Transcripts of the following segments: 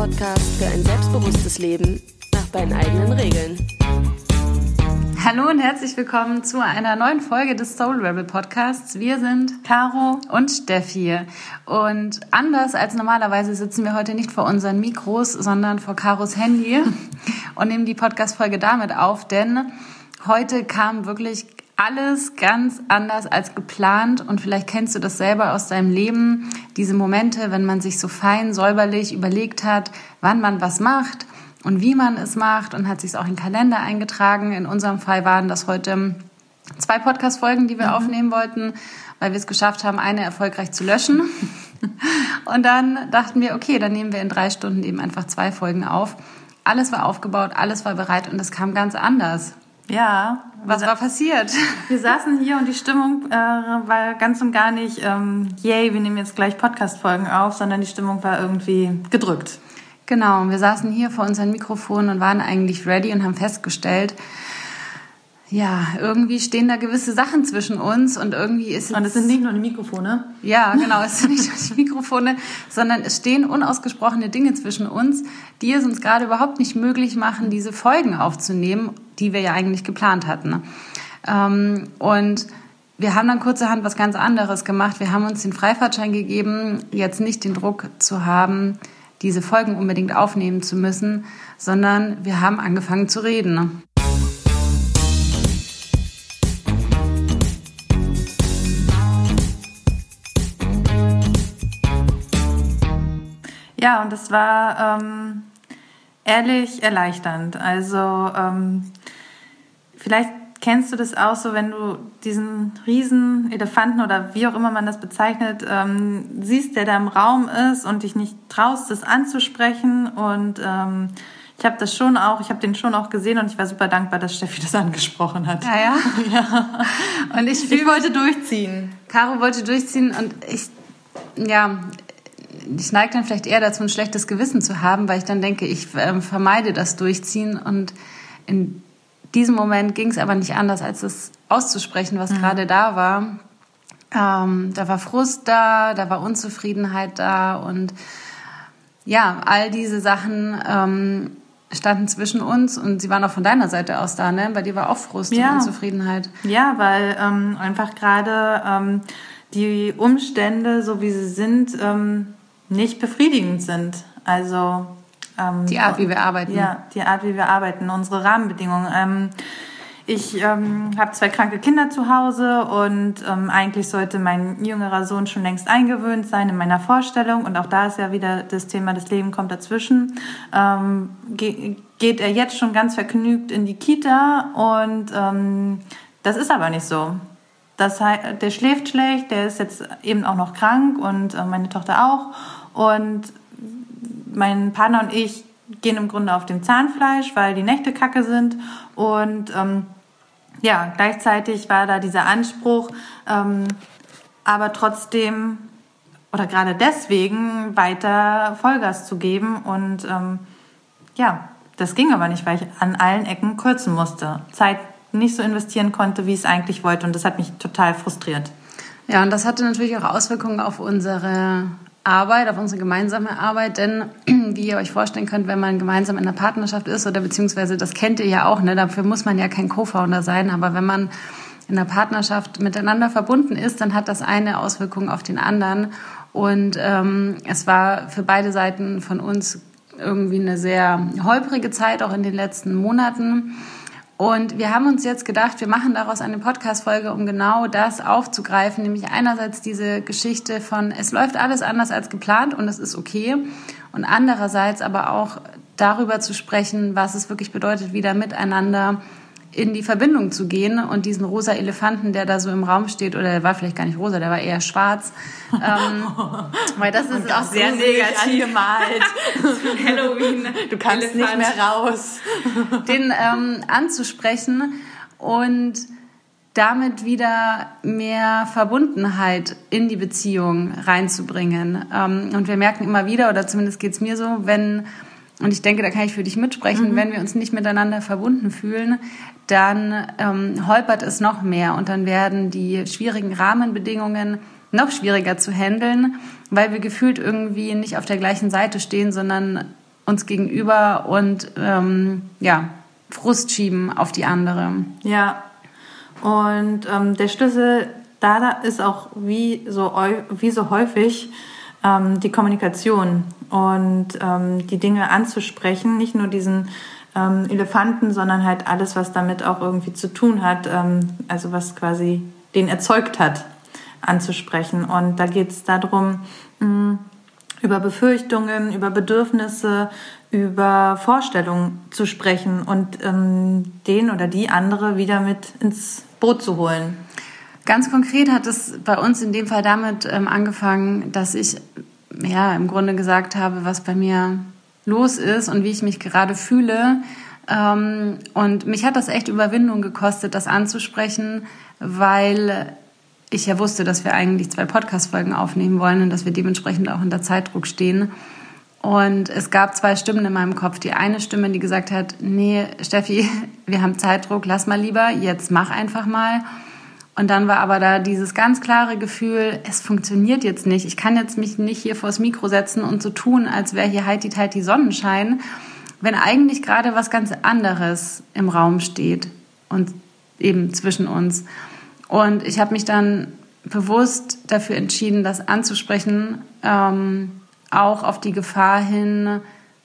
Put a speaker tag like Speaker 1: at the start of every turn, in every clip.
Speaker 1: Podcast für ein selbstbewusstes Leben nach deinen eigenen Regeln.
Speaker 2: Hallo und herzlich willkommen zu einer neuen Folge des Soul Rebel Podcasts. Wir sind Caro und Steffi. Und anders als normalerweise sitzen wir heute nicht vor unseren Mikros, sondern vor Caros Handy und nehmen die Podcast-Folge damit auf, denn heute kam wirklich alles ganz anders als geplant und vielleicht kennst du das selber aus deinem Leben, diese Momente, wenn man sich so fein säuberlich überlegt hat, wann man was macht und wie man es macht und hat sich es auch in den Kalender eingetragen. In unserem Fall waren das heute zwei Podcast-Folgen, die wir mhm. aufnehmen wollten, weil wir es geschafft haben, eine erfolgreich zu löschen. Und dann dachten wir, okay, dann nehmen wir in drei Stunden eben einfach zwei Folgen auf. Alles war aufgebaut, alles war bereit und es kam ganz anders.
Speaker 3: Ja.
Speaker 2: Was war passiert?
Speaker 3: Wir saßen hier und die Stimmung äh, war ganz und gar nicht, ähm, yay, wir nehmen jetzt gleich Podcast-Folgen auf, sondern die Stimmung war irgendwie gedrückt.
Speaker 2: Genau, wir saßen hier vor unseren Mikrofonen und waren eigentlich ready und haben festgestellt, ja, irgendwie stehen da gewisse Sachen zwischen uns und irgendwie ist es.
Speaker 3: Und es sind nicht nur die Mikrofone.
Speaker 2: Ja, genau, es sind nicht nur die Mikrofone, sondern es stehen unausgesprochene Dinge zwischen uns, die es uns gerade überhaupt nicht möglich machen, diese Folgen aufzunehmen, die wir ja eigentlich geplant hatten. Ähm, und wir haben dann kurzerhand was ganz anderes gemacht. Wir haben uns den Freifahrtschein gegeben, jetzt nicht den Druck zu haben, diese Folgen unbedingt aufnehmen zu müssen, sondern wir haben angefangen zu reden.
Speaker 3: Ja, und es war ähm, ehrlich erleichternd. Also ähm, vielleicht kennst du das auch so, wenn du diesen riesen Elefanten oder wie auch immer man das bezeichnet, ähm, siehst, der da im Raum ist und dich nicht traust, das anzusprechen. Und ähm, ich habe das schon auch, ich habe den schon auch gesehen und ich war super dankbar, dass Steffi das angesprochen hat.
Speaker 2: Ja, ja.
Speaker 3: ja. Und ich, ich wollte durchziehen.
Speaker 2: Caro wollte durchziehen und ich, ja, ich neige dann vielleicht eher dazu, ein schlechtes Gewissen zu haben, weil ich dann denke, ich äh, vermeide das Durchziehen. Und in diesem Moment ging es aber nicht anders, als es auszusprechen, was mhm. gerade da war. Ähm, da war Frust da, da war Unzufriedenheit da und ja, all diese Sachen ähm, standen zwischen uns und sie waren auch von deiner Seite aus da, ne? Bei dir war auch Frust ja. und Unzufriedenheit.
Speaker 3: Ja, weil ähm, einfach gerade ähm, die Umstände, so wie sie sind, ähm, nicht befriedigend sind. Also
Speaker 2: ähm, die Art, wie wir arbeiten.
Speaker 3: Ja, die Art, wie wir arbeiten, unsere Rahmenbedingungen. Ähm, ich ähm, habe zwei kranke Kinder zu Hause und ähm, eigentlich sollte mein jüngerer Sohn schon längst eingewöhnt sein in meiner Vorstellung. Und auch da ist ja wieder das Thema, das Leben kommt dazwischen. Ähm, ge geht er jetzt schon ganz vergnügt in die Kita und ähm, das ist aber nicht so. Das heißt, der schläft schlecht, der ist jetzt eben auch noch krank und äh, meine Tochter auch. Und mein Partner und ich gehen im Grunde auf dem Zahnfleisch, weil die Nächte kacke sind. Und ähm, ja, gleichzeitig war da dieser Anspruch, ähm, aber trotzdem oder gerade deswegen weiter Vollgas zu geben. Und ähm, ja, das ging aber nicht, weil ich an allen Ecken kürzen musste. Zeit nicht so investieren konnte, wie ich es eigentlich wollte. Und das hat mich total frustriert.
Speaker 2: Ja, und das hatte natürlich auch Auswirkungen auf unsere Arbeit, auf unsere gemeinsame Arbeit, denn wie ihr euch vorstellen könnt, wenn man gemeinsam in einer Partnerschaft ist oder beziehungsweise das kennt ihr ja auch, ne, dafür muss man ja kein Co-Founder sein, aber wenn man in einer Partnerschaft miteinander verbunden ist, dann hat das eine Auswirkung auf den anderen und ähm, es war für beide Seiten von uns irgendwie eine sehr holprige Zeit, auch in den letzten Monaten. Und wir haben uns jetzt gedacht, wir machen daraus eine Podcast-Folge, um genau das aufzugreifen, nämlich einerseits diese Geschichte von, es läuft alles anders als geplant und es ist okay. Und andererseits aber auch darüber zu sprechen, was es wirklich bedeutet, wieder miteinander in die Verbindung zu gehen und diesen rosa Elefanten, der da so im Raum steht, oder der war vielleicht gar nicht rosa, der war eher schwarz, ähm, weil das ist auch sehr negativ
Speaker 3: angemalt.
Speaker 2: Halloween,
Speaker 3: du kannst Elefant. nicht mehr raus.
Speaker 2: Den ähm, anzusprechen und damit wieder mehr Verbundenheit in die Beziehung reinzubringen. Ähm, und wir merken immer wieder, oder zumindest geht es mir so, wenn und ich denke, da kann ich für dich mitsprechen, mhm. wenn wir uns nicht miteinander verbunden fühlen, dann ähm, holpert es noch mehr und dann werden die schwierigen Rahmenbedingungen noch schwieriger zu handeln, weil wir gefühlt irgendwie nicht auf der gleichen Seite stehen, sondern uns gegenüber und ähm, ja, Frust schieben auf die andere.
Speaker 3: Ja, und ähm, der Schlüssel da ist auch wie so, wie so häufig ähm, die Kommunikation und ähm, die Dinge anzusprechen, nicht nur diesen ähm, Elefanten, sondern halt alles, was damit auch irgendwie zu tun hat, ähm, also was quasi den erzeugt hat, anzusprechen. Und da geht es darum, mh, über Befürchtungen, über Bedürfnisse, über Vorstellungen zu sprechen und ähm, den oder die andere wieder mit ins Boot zu holen.
Speaker 2: Ganz konkret hat es bei uns in dem Fall damit ähm, angefangen, dass ich ja im Grunde gesagt habe, was bei mir los ist und wie ich mich gerade fühle. Ähm, und mich hat das echt Überwindung gekostet, das anzusprechen, weil ich ja wusste, dass wir eigentlich zwei Podcast-Folgen aufnehmen wollen und dass wir dementsprechend auch unter Zeitdruck stehen. Und es gab zwei Stimmen in meinem Kopf. Die eine Stimme, die gesagt hat, nee, Steffi, wir haben Zeitdruck, lass mal lieber, jetzt mach einfach mal. Und dann war aber da dieses ganz klare Gefühl, es funktioniert jetzt nicht. Ich kann jetzt mich nicht hier vors Mikro setzen und so tun, als wäre hier halt die Sonnenschein, wenn eigentlich gerade was ganz anderes im Raum steht und eben zwischen uns. Und ich habe mich dann bewusst dafür entschieden, das anzusprechen, ähm, auch auf die Gefahr hin,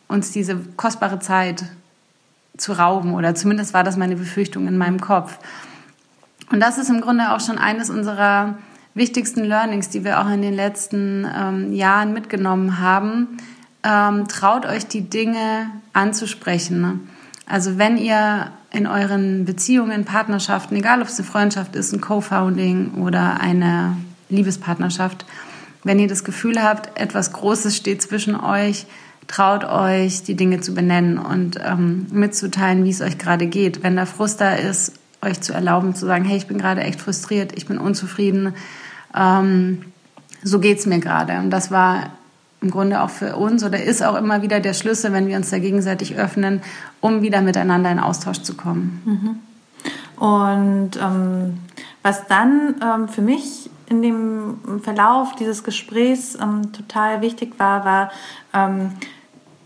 Speaker 2: uns diese kostbare Zeit zu rauben. Oder zumindest war das meine Befürchtung in meinem Kopf. Und das ist im Grunde auch schon eines unserer wichtigsten Learnings, die wir auch in den letzten ähm, Jahren mitgenommen haben. Ähm, traut euch die Dinge anzusprechen. Also wenn ihr in euren Beziehungen, Partnerschaften, egal ob es eine Freundschaft ist, ein Co-Founding oder eine Liebespartnerschaft, wenn ihr das Gefühl habt, etwas Großes steht zwischen euch, traut euch, die Dinge zu benennen und ähm, mitzuteilen, wie es euch gerade geht. Wenn da Frust da ist, euch zu erlauben, zu sagen, hey, ich bin gerade echt frustriert, ich bin unzufrieden, ähm, so geht's mir gerade. Und das war im Grunde auch für uns oder ist auch immer wieder der Schlüssel, wenn wir uns da gegenseitig öffnen, um wieder miteinander in Austausch zu kommen.
Speaker 3: Mhm. Und ähm, was dann ähm, für mich in dem Verlauf dieses Gesprächs ähm, total wichtig war, war ähm,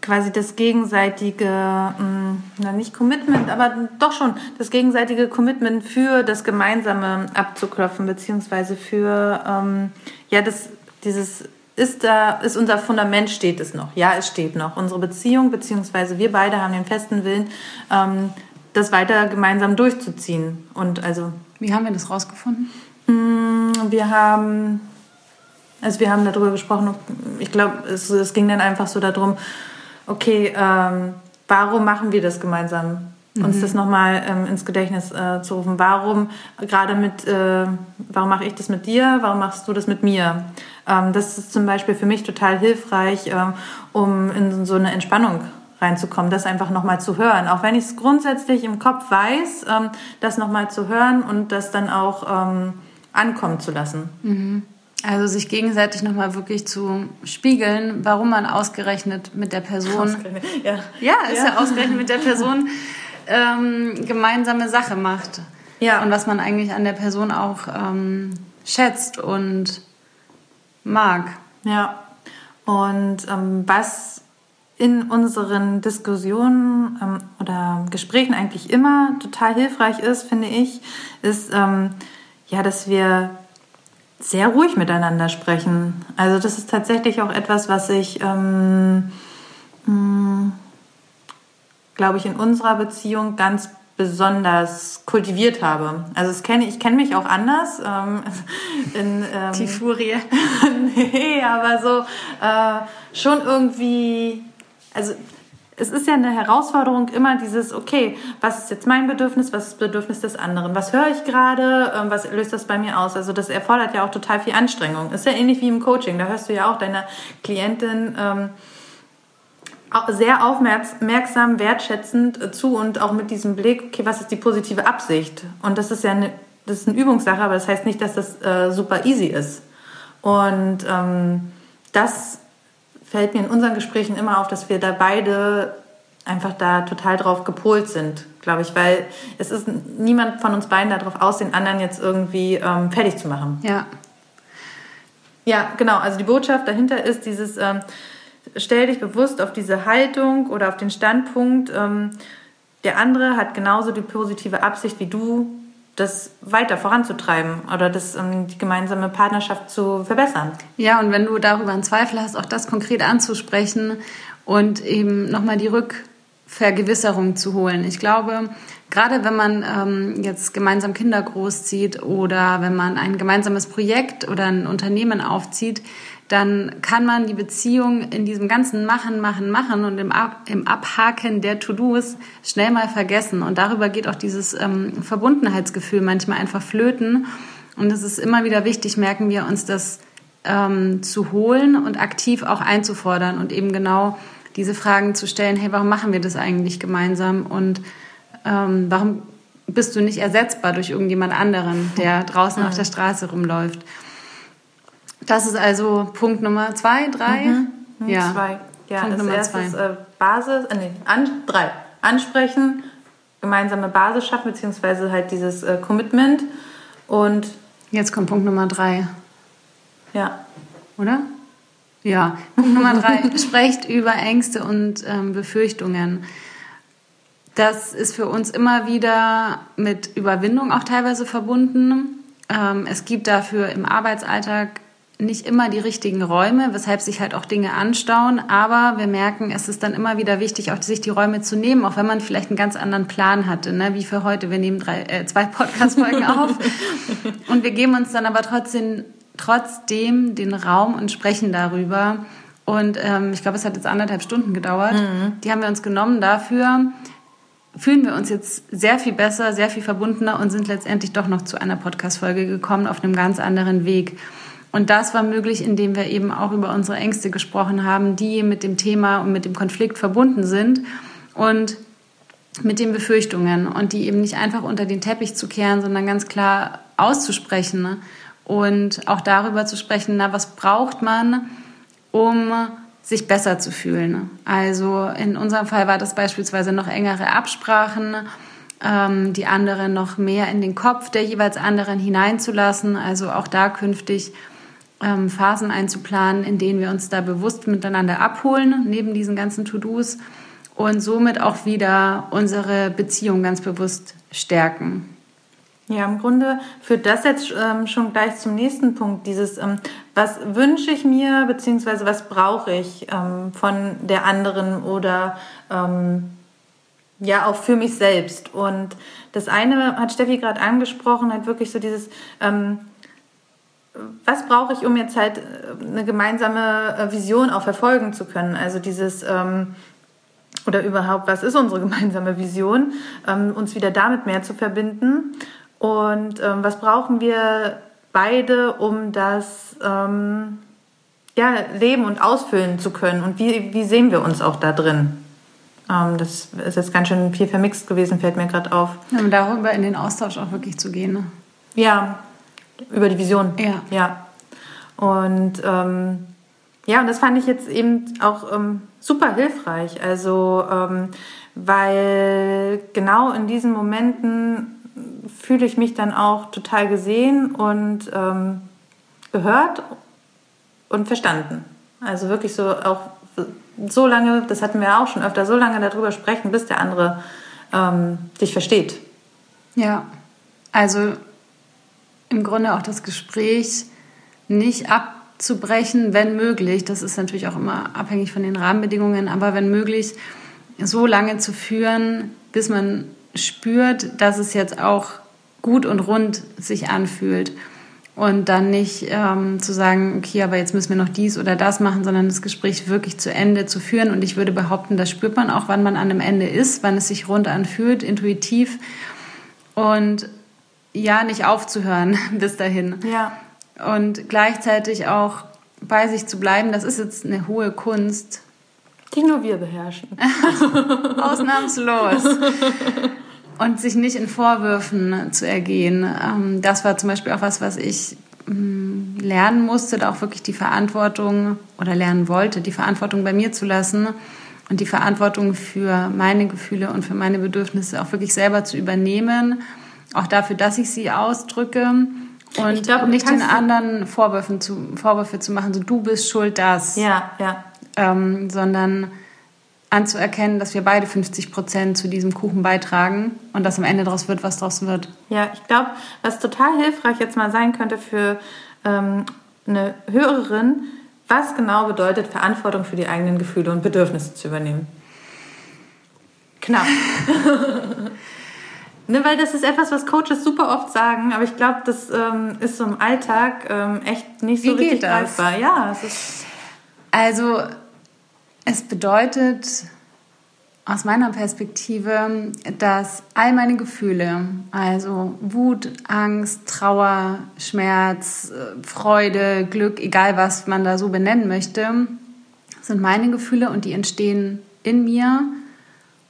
Speaker 3: quasi das gegenseitige, hm, na nicht Commitment, aber doch schon das gegenseitige Commitment für das Gemeinsame abzuklopfen, beziehungsweise für, ähm, ja, das, dieses, ist da, ist unser Fundament, steht es noch? Ja, es steht noch. Unsere Beziehung, beziehungsweise wir beide haben den festen Willen, ähm, das weiter gemeinsam durchzuziehen. Und also.
Speaker 2: Wie haben wir das rausgefunden?
Speaker 3: Hm, wir haben, also wir haben darüber gesprochen, ich glaube, es, es ging dann einfach so darum, okay, ähm, warum machen wir das gemeinsam? Mhm. Uns das nochmal ähm, ins Gedächtnis äh, zu rufen. Warum gerade mit, äh, warum mache ich das mit dir? Warum machst du das mit mir? Ähm, das ist zum Beispiel für mich total hilfreich, ähm, um in so eine Entspannung reinzukommen, das einfach nochmal zu hören. Auch wenn ich es grundsätzlich im Kopf weiß, ähm, das nochmal zu hören und das dann auch ähm, ankommen zu lassen.
Speaker 2: Mhm. Also sich gegenseitig nochmal wirklich zu spiegeln, warum man ausgerechnet mit der Person, ja, ja ist ja. ja ausgerechnet mit der Person ähm, gemeinsame Sache macht. Ja. Und was man eigentlich an der Person auch ähm, schätzt und mag.
Speaker 3: Ja. Und ähm, was in unseren Diskussionen ähm, oder Gesprächen eigentlich immer total hilfreich ist, finde ich, ist ähm, ja, dass wir sehr ruhig miteinander sprechen. Also das ist tatsächlich auch etwas, was ich, ähm, hm, glaube ich, in unserer Beziehung ganz besonders kultiviert habe. Also das kenne ich kenne mich auch anders. Ähm,
Speaker 2: in, ähm, Die Furie.
Speaker 3: nee, aber so äh, schon irgendwie, also es ist ja eine Herausforderung immer dieses, okay, was ist jetzt mein Bedürfnis, was ist das Bedürfnis des anderen, was höre ich gerade, ähm, was löst das bei mir aus? Also das erfordert ja auch total viel Anstrengung. Ist ja ähnlich wie im Coaching, da hörst du ja auch deiner Klientin ähm, sehr aufmerksam, wertschätzend äh, zu und auch mit diesem Blick, okay, was ist die positive Absicht? Und das ist ja eine, das ist eine Übungssache, aber das heißt nicht, dass das äh, super easy ist. Und ähm, das fällt mir in unseren Gesprächen immer auf, dass wir da beide einfach da total drauf gepolt sind, glaube ich, weil es ist niemand von uns beiden darauf aus, den anderen jetzt irgendwie ähm, fertig zu machen.
Speaker 2: Ja.
Speaker 3: Ja, genau. Also die Botschaft dahinter ist dieses, ähm, stell dich bewusst auf diese Haltung oder auf den Standpunkt, ähm, der andere hat genauso die positive Absicht wie du, das weiter voranzutreiben oder das, um, die gemeinsame Partnerschaft zu verbessern.
Speaker 2: Ja, und wenn du darüber einen Zweifel hast, auch das konkret anzusprechen und eben nochmal die Rückvergewisserung zu holen. Ich glaube, gerade wenn man ähm, jetzt gemeinsam Kinder großzieht oder wenn man ein gemeinsames Projekt oder ein Unternehmen aufzieht, dann kann man die Beziehung in diesem ganzen Machen, Machen, Machen und im, Ab im Abhaken der To-Dos schnell mal vergessen. Und darüber geht auch dieses ähm, Verbundenheitsgefühl manchmal einfach flöten. Und es ist immer wieder wichtig, merken wir uns das ähm, zu holen und aktiv auch einzufordern und eben genau diese Fragen zu stellen, hey, warum machen wir das eigentlich gemeinsam und ähm, warum bist du nicht ersetzbar durch irgendjemand anderen, der draußen auf der Straße rumläuft? Das ist also Punkt Nummer zwei, drei? Mhm.
Speaker 3: mhm. Ja. Zwei. Ja, Punkt Nummer zwei. Ist, äh, Basis, äh, nee, an, drei. Ansprechen, gemeinsame Basis schaffen, beziehungsweise halt dieses äh, Commitment. Und
Speaker 2: jetzt kommt Punkt Nummer drei.
Speaker 3: Ja.
Speaker 2: Oder? Ja. Punkt Nummer drei. Sprecht über Ängste und ähm, Befürchtungen. Das ist für uns immer wieder mit Überwindung auch teilweise verbunden. Ähm, es gibt dafür im Arbeitsalltag nicht immer die richtigen Räume, weshalb sich halt auch Dinge anstauen. Aber wir merken, es ist dann immer wieder wichtig, auch sich die Räume zu nehmen, auch wenn man vielleicht einen ganz anderen Plan hatte, ne? wie für heute. Wir nehmen drei, äh, zwei Podcast-Folgen auf und wir geben uns dann aber trotzdem, trotzdem den Raum und sprechen darüber. Und ähm, ich glaube, es hat jetzt anderthalb Stunden gedauert. Mhm. Die haben wir uns genommen dafür, fühlen wir uns jetzt sehr viel besser, sehr viel verbundener und sind letztendlich doch noch zu einer Podcast-Folge gekommen auf einem ganz anderen Weg. Und das war möglich, indem wir eben auch über unsere Ängste gesprochen haben, die mit dem Thema und mit dem Konflikt verbunden sind und mit den Befürchtungen und die eben nicht einfach unter den Teppich zu kehren, sondern ganz klar auszusprechen und auch darüber zu sprechen, na, was braucht man, um sich besser zu fühlen. Also in unserem Fall war das beispielsweise noch engere Absprachen, ähm, die anderen noch mehr in den Kopf der jeweils anderen hineinzulassen, also auch da künftig ähm, Phasen einzuplanen, in denen wir uns da bewusst miteinander abholen, neben diesen ganzen To-Dos und somit auch wieder unsere Beziehung ganz bewusst stärken.
Speaker 3: Ja, im Grunde führt das jetzt ähm, schon gleich zum nächsten Punkt. Dieses, ähm, was wünsche ich mir, beziehungsweise was brauche ich ähm, von der anderen oder ähm, ja auch für mich selbst. Und das eine hat Steffi gerade angesprochen, halt wirklich so dieses, ähm, was brauche ich, um jetzt halt äh, eine gemeinsame äh, Vision auch verfolgen zu können? Also dieses ähm, oder überhaupt, was ist unsere gemeinsame Vision, ähm, uns wieder damit mehr zu verbinden? Und ähm, was brauchen wir beide, um das ähm, ja, leben und ausfüllen zu können? Und wie, wie sehen wir uns auch da drin? Ähm, das ist jetzt ganz schön viel vermixt gewesen, fällt mir gerade auf.
Speaker 2: Ja, um darüber in den Austausch auch wirklich zu gehen. Ne?
Speaker 3: Ja, über die Vision.
Speaker 2: Ja.
Speaker 3: Ja. Und ähm, ja, und das fand ich jetzt eben auch ähm, super hilfreich. Also, ähm, weil genau in diesen Momenten fühle ich mich dann auch total gesehen und ähm, gehört und verstanden. Also wirklich so auch so lange, das hatten wir auch schon öfter, so lange darüber sprechen, bis der andere ähm, dich versteht.
Speaker 2: Ja, also im Grunde auch das Gespräch nicht abzubrechen, wenn möglich. Das ist natürlich auch immer abhängig von den Rahmenbedingungen, aber wenn möglich, so lange zu führen, bis man spürt, dass es jetzt auch gut und rund sich anfühlt. Und dann nicht ähm, zu sagen, okay, aber jetzt müssen wir noch dies oder das machen, sondern das Gespräch wirklich zu Ende zu führen. Und ich würde behaupten, das spürt man auch, wann man an einem Ende ist, wann es sich rund anfühlt, intuitiv. Und ja nicht aufzuhören bis dahin.
Speaker 3: Ja.
Speaker 2: Und gleichzeitig auch bei sich zu bleiben, das ist jetzt eine hohe Kunst.
Speaker 3: Die nur wir beherrschen.
Speaker 2: Ausnahmslos. Und sich nicht in Vorwürfen zu ergehen. Ähm, das war zum Beispiel auch was, was ich mm, lernen musste, da auch wirklich die Verantwortung oder lernen wollte, die Verantwortung bei mir zu lassen und die Verantwortung für meine Gefühle und für meine Bedürfnisse auch wirklich selber zu übernehmen auch dafür, dass ich sie ausdrücke Und glaub, nicht den anderen Vorwürfen zu, Vorwürfe zu machen, so du bist schuld, das.
Speaker 3: Ja, ja.
Speaker 2: Ähm, sondern anzuerkennen, dass wir beide 50 Prozent zu diesem Kuchen beitragen und dass am Ende daraus wird, was daraus wird.
Speaker 3: Ja, ich glaube, was total hilfreich jetzt mal sein könnte für ähm, eine Hörerin, was genau bedeutet, Verantwortung für die eigenen Gefühle und Bedürfnisse zu übernehmen. Knapp. ne, weil das ist etwas, was Coaches super oft sagen, aber ich glaube, das ähm, ist so im Alltag ähm, echt nicht so Wie richtig greifbar. Ja, es ist
Speaker 2: also es bedeutet aus meiner Perspektive, dass all meine Gefühle, also Wut, Angst, Trauer, Schmerz, äh, Freude, Glück, egal was man da so benennen möchte, sind meine Gefühle und die entstehen in mir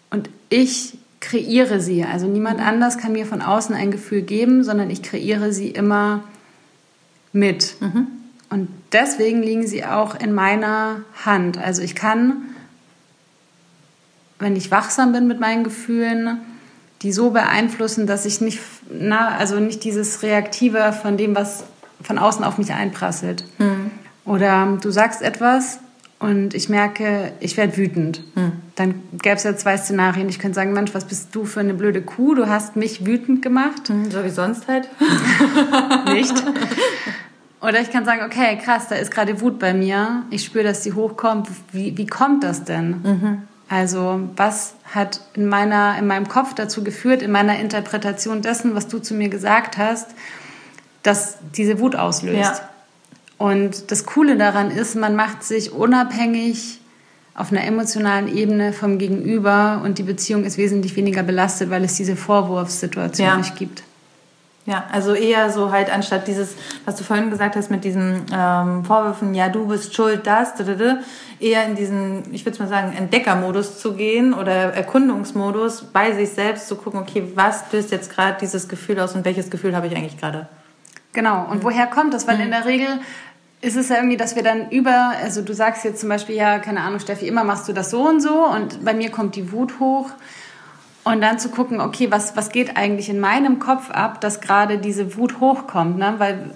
Speaker 2: und ich kreiere sie. Also niemand anders kann mir von außen ein Gefühl geben, sondern ich kreiere sie immer mit. Mhm. Und deswegen liegen sie auch in meiner Hand. Also ich kann, wenn ich wachsam bin mit meinen Gefühlen, die so beeinflussen, dass ich nicht, na, also nicht dieses Reaktive von dem, was von außen auf mich einprasselt. Mhm. Oder du sagst etwas und ich merke, ich werde wütend. Mhm. Dann gäbe es ja zwei Szenarien. Ich könnte sagen, Mensch, was bist du für eine blöde Kuh? Du hast mich wütend gemacht.
Speaker 3: Mhm, so wie sonst halt.
Speaker 2: nicht. Oder ich kann sagen, okay, krass, da ist gerade Wut bei mir. Ich spüre, dass die hochkommt. Wie, wie kommt das denn? Mhm. Also was hat in, meiner, in meinem Kopf dazu geführt, in meiner Interpretation dessen, was du zu mir gesagt hast, dass diese Wut auslöst? Ja. Und das Coole daran ist, man macht sich unabhängig auf einer emotionalen Ebene vom Gegenüber und die Beziehung ist wesentlich weniger belastet, weil es diese Vorwurfssituation ja. nicht gibt.
Speaker 3: Ja, also eher so halt anstatt dieses, was du vorhin gesagt hast mit diesen ähm, Vorwürfen, ja, du bist schuld, das, eher in diesen, ich würde mal sagen, Entdeckermodus zu gehen oder Erkundungsmodus, bei sich selbst zu gucken, okay, was löst jetzt gerade dieses Gefühl aus und welches Gefühl habe ich eigentlich gerade?
Speaker 2: Genau, und mhm. woher kommt das? Weil mhm. in der Regel ist es ja irgendwie, dass wir dann über, also du sagst jetzt zum Beispiel, ja, keine Ahnung, Steffi, immer machst du das so und so und bei mir kommt die Wut hoch und dann zu gucken, okay, was, was geht eigentlich in meinem Kopf ab, dass gerade diese Wut hochkommt, ne? weil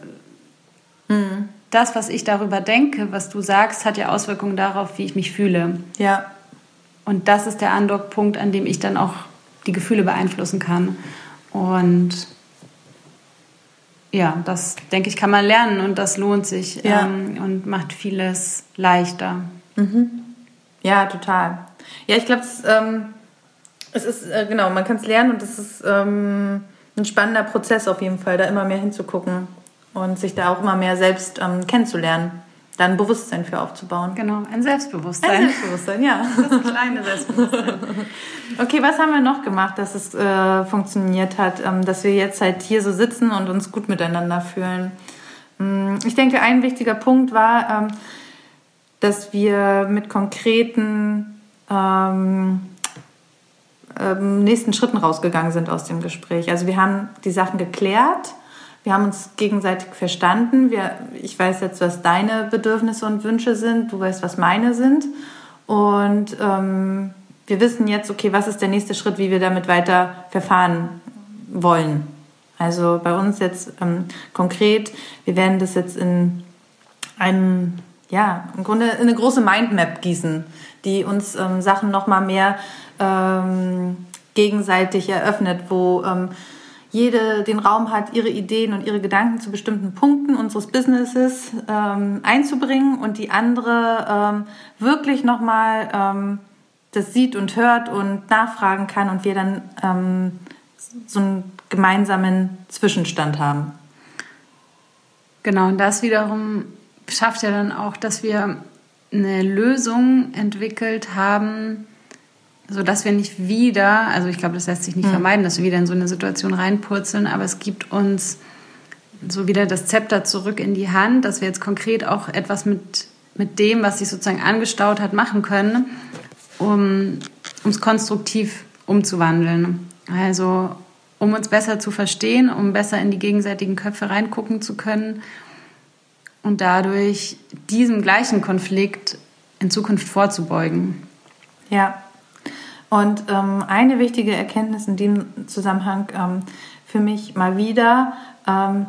Speaker 2: mhm. das, was ich darüber denke, was du sagst, hat ja Auswirkungen darauf, wie ich mich fühle.
Speaker 3: Ja.
Speaker 2: Und das ist der Andockpunkt, an dem ich dann auch die Gefühle beeinflussen kann. Und ja, das denke ich, kann man lernen und das lohnt sich ja. ähm, und macht vieles leichter.
Speaker 3: Mhm. Ja, total. Ja, ich glaube, ähm, es ist, äh, genau, man kann es lernen und es ist ähm, ein spannender Prozess auf jeden Fall, da immer mehr hinzugucken und sich da auch immer mehr selbst ähm, kennenzulernen. Da ein Bewusstsein für aufzubauen.
Speaker 2: Genau, ein Selbstbewusstsein.
Speaker 3: Ein Selbstbewusstsein, ja. Das kleine Selbstbewusstsein. okay, was haben wir noch gemacht, dass es äh, funktioniert hat, ähm, dass wir jetzt halt hier so sitzen und uns gut miteinander fühlen? Ähm, ich denke, ein wichtiger Punkt war, ähm, dass wir mit konkreten ähm, ähm, nächsten Schritten rausgegangen sind aus dem Gespräch. Also wir haben die Sachen geklärt, wir haben uns gegenseitig verstanden. Wir, ich weiß jetzt, was deine Bedürfnisse und Wünsche sind, du weißt, was meine sind. Und ähm, wir wissen jetzt, okay, was ist der nächste Schritt, wie wir damit weiter verfahren wollen. Also bei uns jetzt ähm, konkret, wir werden das jetzt in einem, ja, im Grunde in eine große Mindmap gießen, die uns ähm, Sachen nochmal mehr ähm, gegenseitig eröffnet, wo ähm, jede den Raum hat, ihre Ideen und ihre Gedanken zu bestimmten Punkten unseres Businesses ähm, einzubringen und die andere ähm, wirklich nochmal ähm, das sieht und hört und nachfragen kann und wir dann ähm, so einen gemeinsamen Zwischenstand haben.
Speaker 2: Genau, und das wiederum schafft ja dann auch, dass wir eine Lösung entwickelt haben, so dass wir nicht wieder, also ich glaube, das lässt sich nicht mhm. vermeiden, dass wir wieder in so eine Situation reinpurzeln, aber es gibt uns so wieder das Zepter zurück in die Hand, dass wir jetzt konkret auch etwas mit, mit dem, was sich sozusagen angestaut hat, machen können, um es konstruktiv umzuwandeln. Also um uns besser zu verstehen, um besser in die gegenseitigen Köpfe reingucken zu können und dadurch diesem gleichen Konflikt in Zukunft vorzubeugen.
Speaker 3: Ja, und ähm, eine wichtige Erkenntnis in dem Zusammenhang ähm, für mich mal wieder, ähm,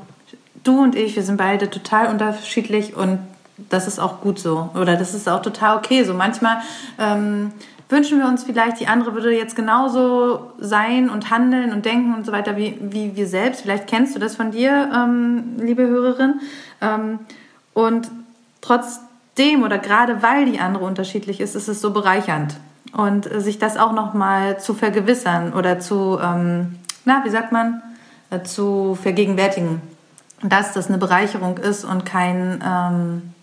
Speaker 3: du und ich, wir sind beide total unterschiedlich und das ist auch gut so. Oder das ist auch total okay. So manchmal ähm, wünschen wir uns vielleicht, die andere würde jetzt genauso sein und handeln und denken und so weiter wie, wie wir selbst. Vielleicht kennst du das von dir, ähm, liebe Hörerin. Ähm, und trotzdem oder gerade weil die andere unterschiedlich ist, ist es so bereichernd. Und sich das auch nochmal zu vergewissern oder zu, ähm, na, wie sagt man, äh, zu vergegenwärtigen, dass das eine Bereicherung ist und kein, ähm,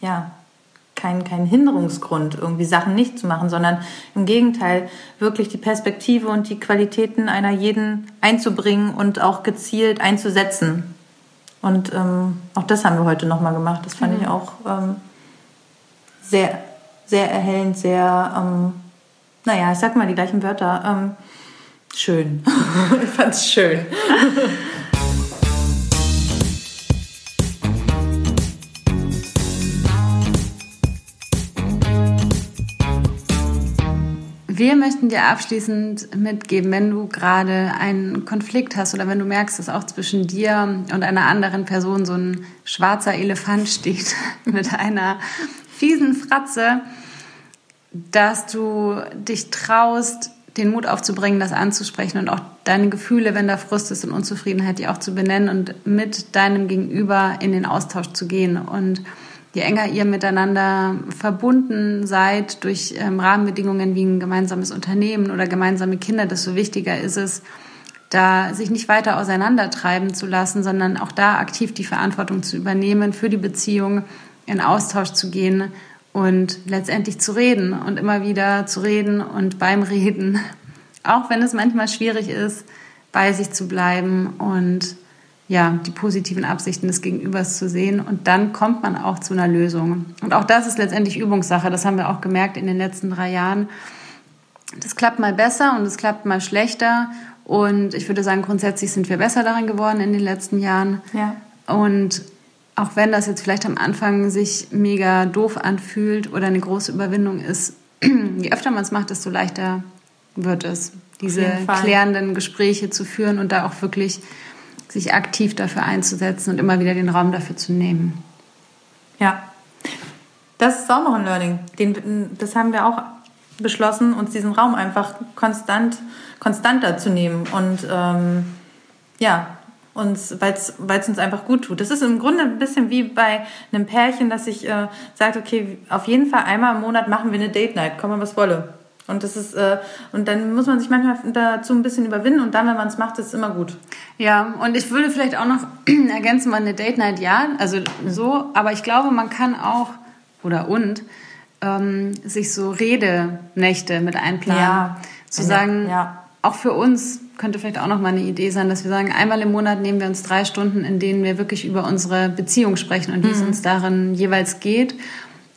Speaker 3: ja, kein, kein Hinderungsgrund, irgendwie Sachen nicht zu machen, sondern im Gegenteil, wirklich die Perspektive und die Qualitäten einer jeden einzubringen und auch gezielt einzusetzen. Und ähm, auch das haben wir heute nochmal gemacht. Das fand mhm. ich auch ähm, sehr, sehr erhellend, sehr, ähm, naja, ich sag mal die gleichen Wörter. Ähm, schön. ich fand's schön.
Speaker 2: Wir möchten dir abschließend mitgeben, wenn du gerade einen Konflikt hast oder wenn du merkst, dass auch zwischen dir und einer anderen Person so ein schwarzer Elefant steht mit einer fiesen Fratze, dass du dich traust, den Mut aufzubringen, das anzusprechen und auch deine Gefühle, wenn da Frust ist und Unzufriedenheit, die auch zu benennen und mit deinem Gegenüber in den Austausch zu gehen. Und je enger ihr miteinander verbunden seid durch ähm, Rahmenbedingungen wie ein gemeinsames Unternehmen oder gemeinsame Kinder, desto wichtiger ist es, da sich nicht weiter auseinandertreiben zu lassen, sondern auch da aktiv die Verantwortung zu übernehmen, für die Beziehung in Austausch zu gehen und letztendlich zu reden und immer wieder zu reden und beim Reden, auch wenn es manchmal schwierig ist, bei sich zu bleiben und ja, die positiven Absichten des Gegenübers zu sehen. Und dann kommt man auch zu einer Lösung. Und auch das ist letztendlich Übungssache. Das haben wir auch gemerkt in den letzten drei Jahren. Das klappt mal besser und es klappt mal schlechter. Und ich würde sagen, grundsätzlich sind wir besser darin geworden in den letzten Jahren.
Speaker 3: Ja.
Speaker 2: Und auch wenn das jetzt vielleicht am Anfang sich mega doof anfühlt oder eine große Überwindung ist, je öfter man es macht, desto leichter wird es, diese klärenden Gespräche zu führen und da auch wirklich sich aktiv dafür einzusetzen und immer wieder den Raum dafür zu nehmen.
Speaker 3: Ja, das ist auch noch ein Learning. Den, das haben wir auch beschlossen, uns diesen Raum einfach konstant, konstanter zu nehmen und ähm, ja, uns, weil es uns einfach gut tut. Das ist im Grunde ein bisschen wie bei einem Pärchen, dass sich äh, sagt, okay, auf jeden Fall einmal im Monat machen wir eine Date Night, komme was wolle. Und das ist, äh, und dann muss man sich manchmal dazu ein bisschen überwinden und dann, wenn man es macht, ist es immer gut.
Speaker 2: Ja, und ich würde vielleicht auch noch ergänzen, mal eine Date Night, ja, also so, aber ich glaube, man kann auch, oder und, ähm, sich so Redenächte mit einplanen. Ja. Zu sagen, ja. Auch für uns könnte vielleicht auch noch mal eine Idee sein, dass wir sagen, einmal im Monat nehmen wir uns drei Stunden, in denen wir wirklich über unsere Beziehung sprechen und wie mhm. es uns darin jeweils geht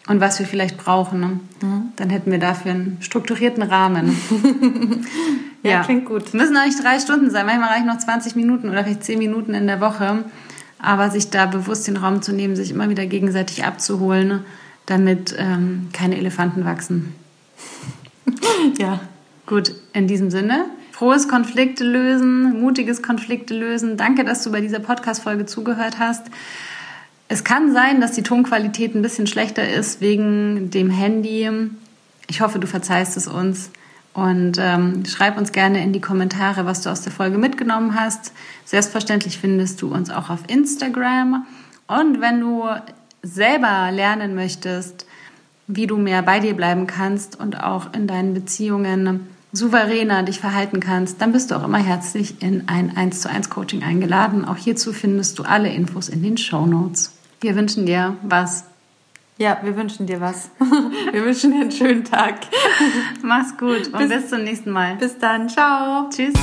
Speaker 2: und was wir vielleicht brauchen. Ne? Mhm. Dann hätten wir dafür einen strukturierten Rahmen.
Speaker 3: ja, ja, klingt gut.
Speaker 2: Müssen eigentlich drei Stunden sein. Manchmal reichen noch 20 Minuten oder vielleicht 10 Minuten in der Woche. Aber sich da bewusst den Raum zu nehmen, sich immer wieder gegenseitig abzuholen, damit ähm, keine Elefanten wachsen.
Speaker 3: ja.
Speaker 2: Gut, in diesem Sinne. Frohes Konflikte lösen, mutiges Konflikte lösen. Danke, dass du bei dieser Podcast-Folge zugehört hast. Es kann sein, dass die Tonqualität ein bisschen schlechter ist wegen dem Handy. Ich hoffe, du verzeihst es uns. Und ähm, schreib uns gerne in die Kommentare, was du aus der Folge mitgenommen hast. Selbstverständlich findest du uns auch auf Instagram. Und wenn du selber lernen möchtest, wie du mehr bei dir bleiben kannst und auch in deinen Beziehungen souveräner dich verhalten kannst, dann bist du auch immer herzlich in ein 1 zu 1 Coaching eingeladen. Auch hierzu findest du alle Infos in den Show Notes. Wir wünschen dir was.
Speaker 3: Ja, wir wünschen dir was. wir wünschen dir einen schönen Tag.
Speaker 2: Mach's gut und bis, bis zum nächsten Mal.
Speaker 3: Bis dann. Ciao.
Speaker 2: Tschüss.